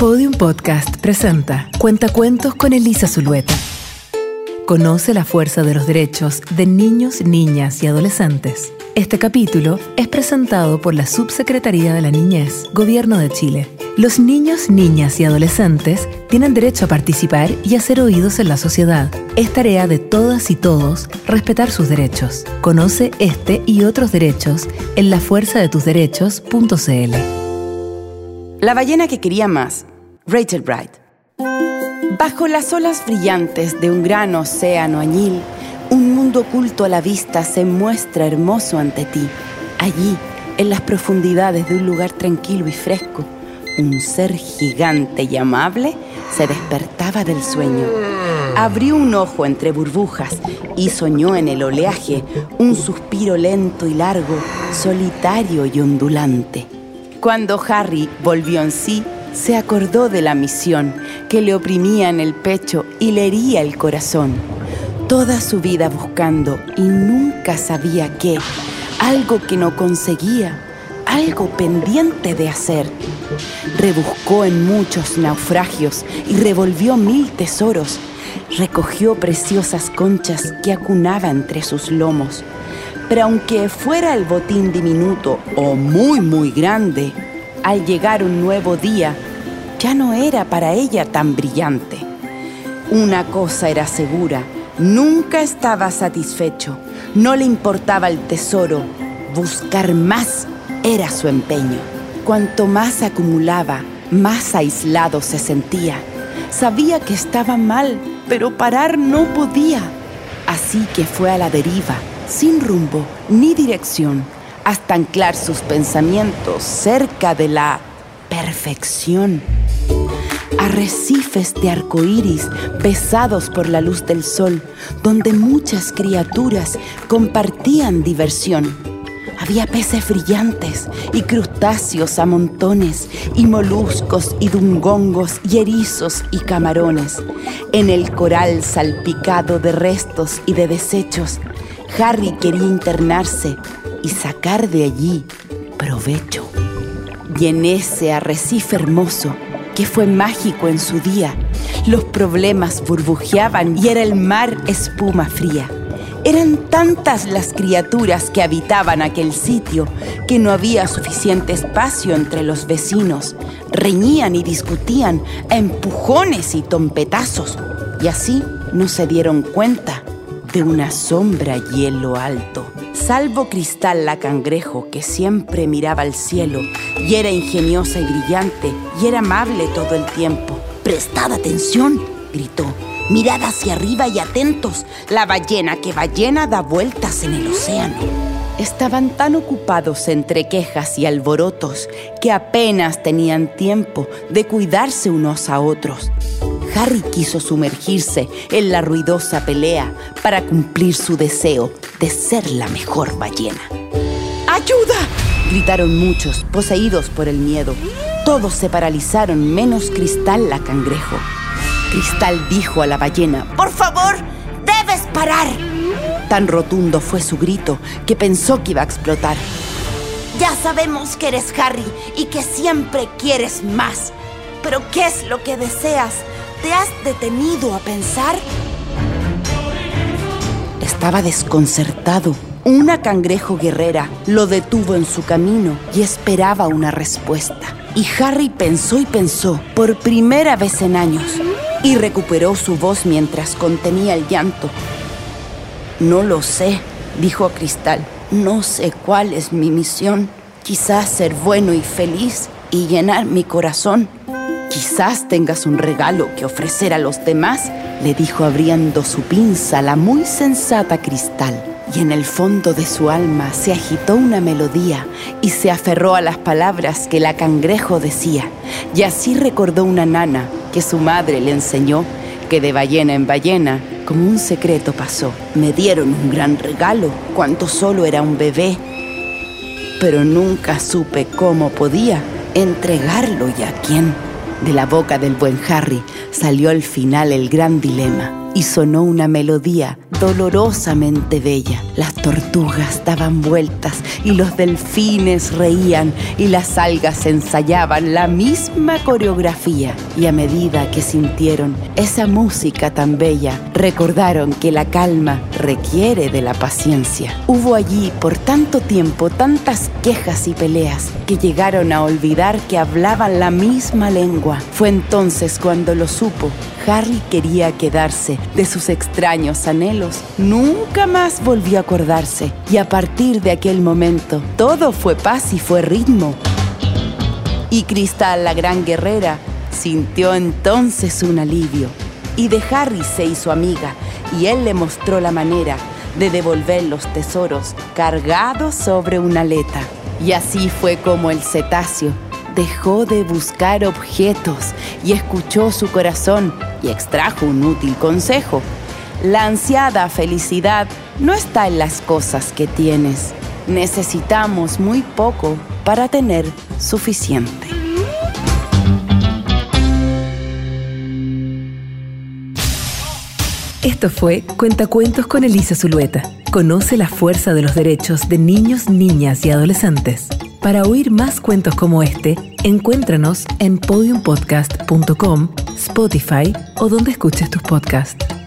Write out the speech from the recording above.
Podium Podcast presenta Cuentacuentos con Elisa Zulueta. Conoce la fuerza de los derechos de niños, niñas y adolescentes. Este capítulo es presentado por la Subsecretaría de la Niñez, Gobierno de Chile. Los niños, niñas y adolescentes tienen derecho a participar y a ser oídos en la sociedad. Es tarea de todas y todos respetar sus derechos. Conoce este y otros derechos en lafuerzadetusderechos.cl. La ballena que quería más, Rachel Bright. Bajo las olas brillantes de un gran océano añil, un mundo oculto a la vista se muestra hermoso ante ti. Allí, en las profundidades de un lugar tranquilo y fresco, un ser gigante y amable se despertaba del sueño. Abrió un ojo entre burbujas y soñó en el oleaje un suspiro lento y largo, solitario y ondulante. Cuando Harry volvió en sí, se acordó de la misión que le oprimía en el pecho y le hería el corazón. Toda su vida buscando y nunca sabía qué, algo que no conseguía, algo pendiente de hacer. Rebuscó en muchos naufragios y revolvió mil tesoros. Recogió preciosas conchas que acunaba entre sus lomos pero aunque fuera el botín diminuto o muy, muy grande, al llegar un nuevo día, ya no era para ella tan brillante. Una cosa era segura, nunca estaba satisfecho, no le importaba el tesoro, buscar más era su empeño. Cuanto más acumulaba, más aislado se sentía. Sabía que estaba mal, pero parar no podía. Así que fue a la deriva sin rumbo ni dirección, hasta anclar sus pensamientos cerca de la perfección. Arrecifes de arcoíris besados por la luz del sol, donde muchas criaturas compartían diversión. Había peces brillantes y crustáceos a montones, y moluscos y dungongos y erizos y camarones. En el coral salpicado de restos y de desechos, Harry quería internarse y sacar de allí provecho. Y en ese arrecife hermoso, que fue mágico en su día, los problemas burbujeaban y era el mar espuma fría. Eran tantas las criaturas que habitaban aquel sitio que no había suficiente espacio entre los vecinos. Reñían y discutían a empujones y tompetazos. Y así no se dieron cuenta de una sombra hielo alto. Salvo Cristal la cangrejo, que siempre miraba al cielo, y era ingeniosa y brillante, y era amable todo el tiempo. ¡Prestad atención! gritó. Mirad hacia arriba y atentos. La ballena que ballena da vueltas en el océano. Estaban tan ocupados entre quejas y alborotos que apenas tenían tiempo de cuidarse unos a otros. Harry quiso sumergirse en la ruidosa pelea para cumplir su deseo de ser la mejor ballena. ¡Ayuda! gritaron muchos, poseídos por el miedo. Todos se paralizaron, menos Cristal la cangrejo. Cristal dijo a la ballena, ¡Por favor! ¡Debes parar! Tan rotundo fue su grito que pensó que iba a explotar. Ya sabemos que eres Harry y que siempre quieres más. Pero ¿qué es lo que deseas? ¿Te has detenido a pensar? Estaba desconcertado. Una cangrejo guerrera lo detuvo en su camino y esperaba una respuesta. Y Harry pensó y pensó por primera vez en años y recuperó su voz mientras contenía el llanto. No lo sé, dijo a Cristal. No sé cuál es mi misión. Quizás ser bueno y feliz y llenar mi corazón. Quizás tengas un regalo que ofrecer a los demás, le dijo abriendo su pinza la muy sensata cristal. Y en el fondo de su alma se agitó una melodía y se aferró a las palabras que la cangrejo decía. Y así recordó una nana que su madre le enseñó que de ballena en ballena, como un secreto pasó. Me dieron un gran regalo cuando solo era un bebé, pero nunca supe cómo podía entregarlo y a quién. De la boca del buen Harry salió al final el gran dilema. Y sonó una melodía dolorosamente bella. Las tortugas daban vueltas y los delfines reían y las algas ensayaban la misma coreografía. Y a medida que sintieron esa música tan bella, recordaron que la calma requiere de la paciencia. Hubo allí por tanto tiempo tantas quejas y peleas que llegaron a olvidar que hablaban la misma lengua. Fue entonces cuando lo supo. Harry quería quedarse de sus extraños anhelos nunca más volvió a acordarse y a partir de aquel momento todo fue paz y fue ritmo. Y Cristal, la gran guerrera, sintió entonces un alivio y de Harry se hizo amiga y él le mostró la manera de devolver los tesoros cargados sobre una aleta. Y así fue como el cetáceo dejó de buscar objetos y escuchó su corazón y extrajo un útil consejo la ansiada felicidad no está en las cosas que tienes. Necesitamos muy poco para tener suficiente. Esto fue Cuentacuentos con Elisa Zulueta. Conoce la fuerza de los derechos de niños, niñas y adolescentes. Para oír más cuentos como este, encuéntranos en podiumpodcast.com, Spotify o donde escuches tus podcasts.